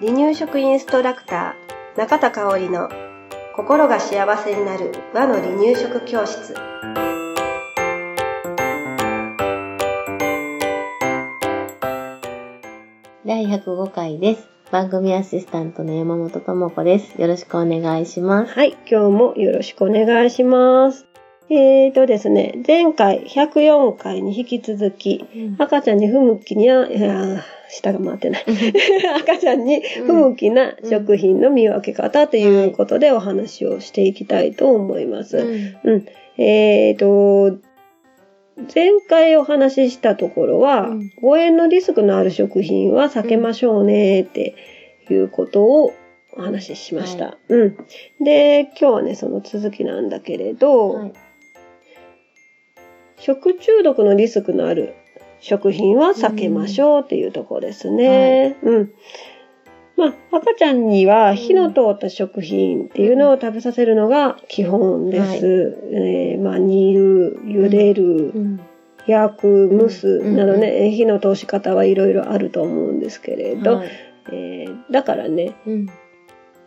離乳食インストラクター中田香織の心が幸せになる和の離乳食教室第105回です。番組アシスタントの山本智子です。よろしくお願いします。はい今日もよろしくお願いしますえーとですね前回104回に引き続き赤ちゃんに不向きには、いやー下が回ってない。赤ちゃんに不向きな食品の見分け方ということでお話をしていきたいと思います。うん。えーと、前回お話ししたところは、うん誤嚥のリスクのある食品は避けましょうねっていうことをお話ししました。はうん。で、今日はね、その続きなんだけれど、はい食中毒のリスクのある食品は避けましょうっていうところですね。うん。まあ、赤ちゃんには火の通った食品っていうのを食べさせるのが基本です。えーまあ、煮る、茹でる、うん。焼く、蒸すうん。などね、えー火の通し方はいろいろあると思うんですけれど、はい。えーだからね、うん。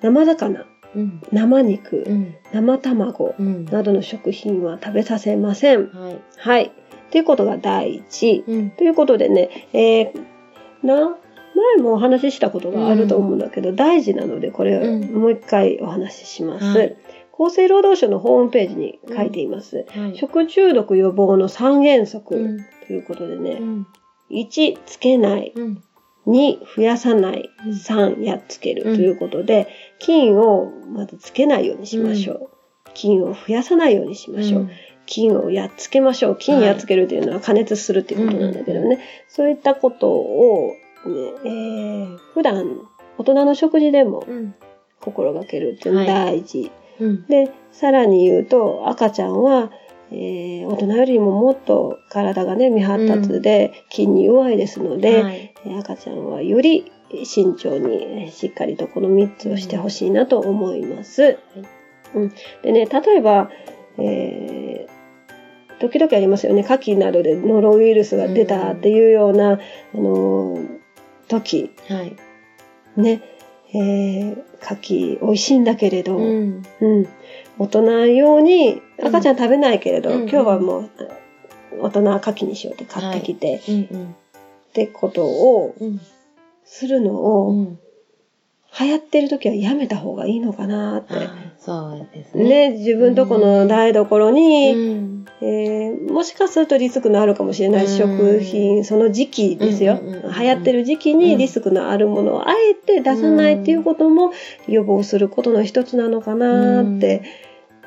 生魚、うん。生肉、うん。生卵うん。などの食品は食べさせません。はい。はい。ということが第一。うん。ということでね、えーな、前もお話ししたことがあると思うんだけど、大事なので、これをうん。もう一回お話しします。はい。厚生労働省のホームページに書いています。はい。食中毒予防の3原則うん。ということでね、うん。1、つけない。うん2、増やさない。うん3、やっつける。うんということで、菌をまずつけないようにしましょう。菌を増やさないようにしましょう。菌をやっつけましょう。菌やっつけるというのは加熱するっていうことなんだけどね。そういったことを、ねえー普段大人の食事でもうん心がけるっていうのが大事。うんで、さらに言うと赤ちゃんは、えー大人よりももっと体がね未発達で筋に弱いですので、はいえー赤ちゃんはより慎重にしっかりとこの3つをしてほしいなと思います。うん、でね、例えば、えー時々ありますよね、牡蠣などでノロウイルスが出たっていうような、あのー時、はい。ね、えー、牡蠣美味しいんだけれど、うん。うん、大人用に赤ちゃん食べないけれど、うん。今日はもう大人牡蠣にしようって買ってきて、うんってことをうん。するのを、うん。流行ってる時はやめた方がいいのかなって。あそうですね。ね、自分とこの台所に、うん。えーもしかするとリスクのあるかもしれないうん。食品、その時期ですよ。うんうんうんうん流行ってる時期にリスクのあるものをあえて出さないっていうことも予防することの一つなのかなって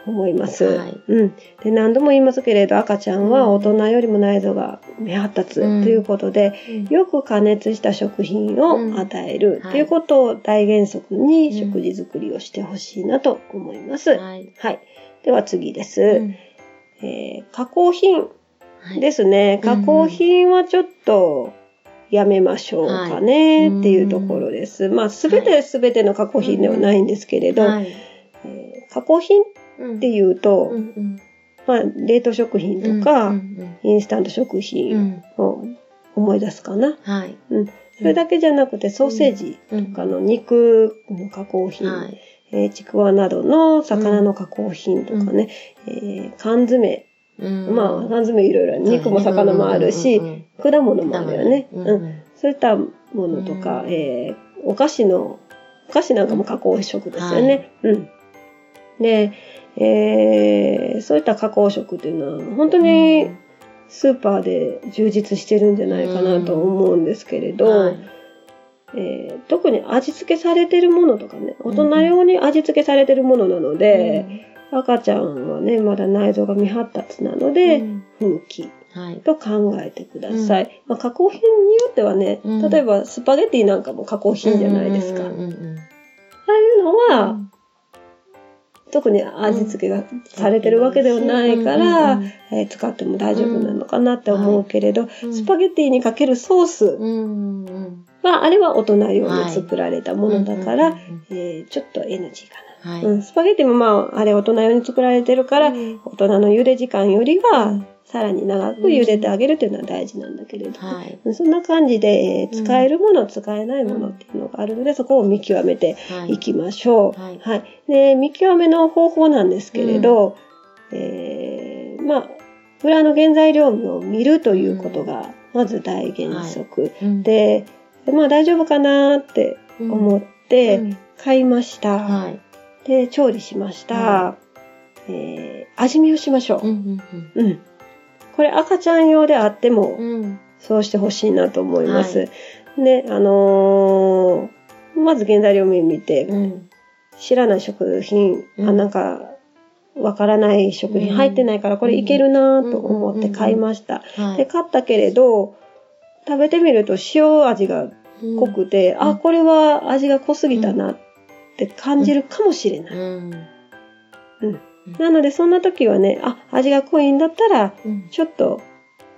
思います。はい。うん。で、何度も言いますけれど、赤ちゃんは大人よりも内臓が未発達とうん。いうことで、よく加熱した食品を与えるとい。うことを大原則に食事作りをしてほしいなと思います。はい。はい。では次です。うん。えー加工品はい。ですね。うん。加工品はちょっとやめましょうかねっていうところです。まあ、すべてすべての加工品ではないんですけれど、はい。えー加工品っていうと、うんうん。まあ、冷凍食品とか、うんインスタント食うんう品んを思い出すかな。はい。それだけじゃなくて、ソーセージとかの肉の加工品、はい。えーちくわなどの魚の加工品とかね、えー缶詰、うん。まあ、缶詰いろいろ、肉も魚もあるし、うんうん果物もあるよね。ううん。ん。そういったものとか、うん。えーお菓子の、お菓子なんかも加工食ですよね。うん。で、えーそういった加工食っていうのは、本当にスーパーで充実してるんじゃないかなと思うんですけれど、はい。えー特に味付けされてるものとかね、大人用に味付けされてるものなので、赤ちゃんはね、まだ内臓が未発達なので、うん。不向きはい。と考えてください。まあ、加工品によってはね、うん。例えばスパゲティなんかも加工品じゃないですか。うんうんうんうんああいうのは、特に味付けがされてるわけではないから、えー使っても大丈夫なのかなって思うけれど、うん。スパゲティにかけるソースは、あれは大人用に作られたものだから、えーちょっと NG かな。はい。うん、スパゲティもまあ、あれ大人用に作られてるから、うん。大人の茹で時間よりは、さらに長く茹でてあげるっていうのは大事なんだけれど、はい。そんな感じで、えーうん使えるもの、使えないものっていうのがあるので、そこを見極めてはいいきましょう。はいはい。で、見極めの方法なんですけれど、えーまあ、裏の原材料を見るということが、まず大原則。うん、で、まあ大丈夫かなって思ってうん買いました。はい。で、調理しました。はえー味見をしましょう。うんうん。これ赤ちゃん用であっても、うんうん。そうしてほしいなと思います。はで、あのーまず原材料名見て、うん。知らない食品、うんあ、なんか、わからない食品入ってないから、これいけるなと思って買いました。はい。で、買ったけれど、食べてみると塩味がうん濃くて、んあ、これは味が濃すぎたなって感じるかもしれない。うん。なので、そんな時はね、あ、味が濃いんだったら、うん。ちょっと、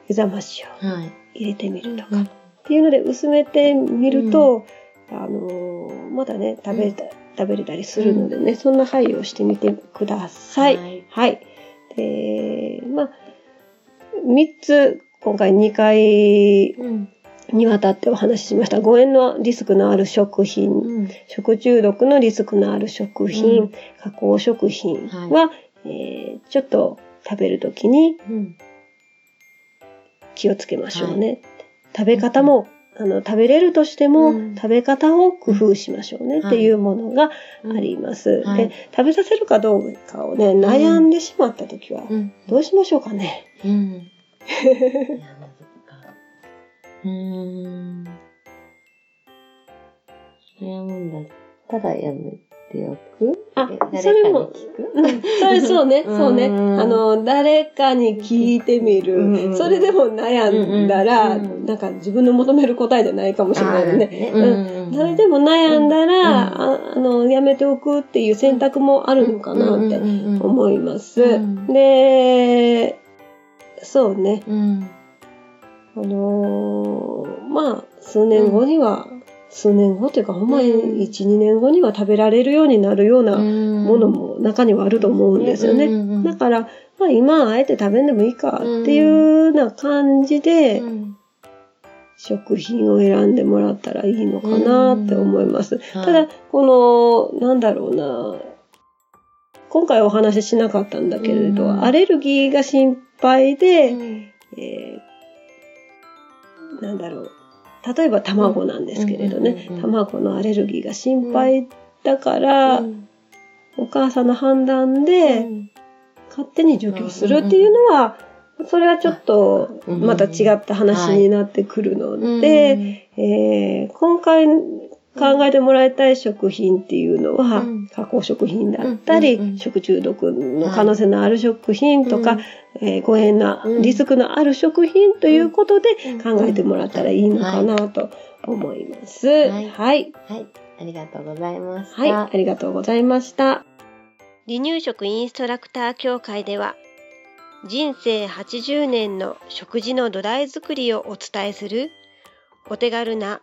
湯冷ましをはい。入れてみるとか。うんっていうので薄めてみると、あのーまだね食べた、食べれたりするのでね、そんな配慮をしてみてください。はいはい。で、まあ、3つ、今回2回うん。にわたってお話ししました。誤嚥のリスクのある食品、うん。食中毒のリスクのある食品、うん加工食品は、えーちょっと食べるときにうん。気をつけましょうね。食べ方も、あの、食べれるとしても、うん食べ方を工夫しましょうね、はいっていうものがあります。はいで、食べさせるかどうかをね、悩んでしまったときは、うん。どうしましょうかね。うん。ん。悩むんだったらやめておく？あそれもそれそうね、そうね。うんあの、誰かに聞いてみる。うんそれでも悩んだら、なんか自分の求める答えじゃないかもしれないよね。あーうんうん誰でも悩んだら、うんああの、やめておくっていう選択もあるのかなって思思います。うんで、そうね。うん。あのーまあ、数年後には、数年後というか、ほんまにうん。1、2年後には食べられるようになるようなもものも中にはあると思うんですよね。だから、まあ今はあえて食べんでもいいかっていうような感じで、食品を選んでもらったらいいのかなって思います。ただ、この、なんだろうな、今回お話ししなかったんだけれど、うん。アレルギーが心配で、えーなんだろう。例えば卵なんですけれどね、卵のアレルギーが心配だから、お母さんの判断で勝手に除去するっていうのは、それはちょっとうんまた違った話になってくるので、えー今回考えてもらいたい食品っていうのは、うん加工食品だったり、うんうんうん食中毒の可能性のある食品とか、えー誤嚥なうんリスクのある食品ということでうん考えてもらったらいいのかなと思います。いはい。はい。はい。ありがとうございました。はい。ありがとうございました。離乳食インストラクター協会では人生80年の食事の土台作りをお伝えするお手軽な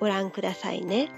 ご覧くださいね。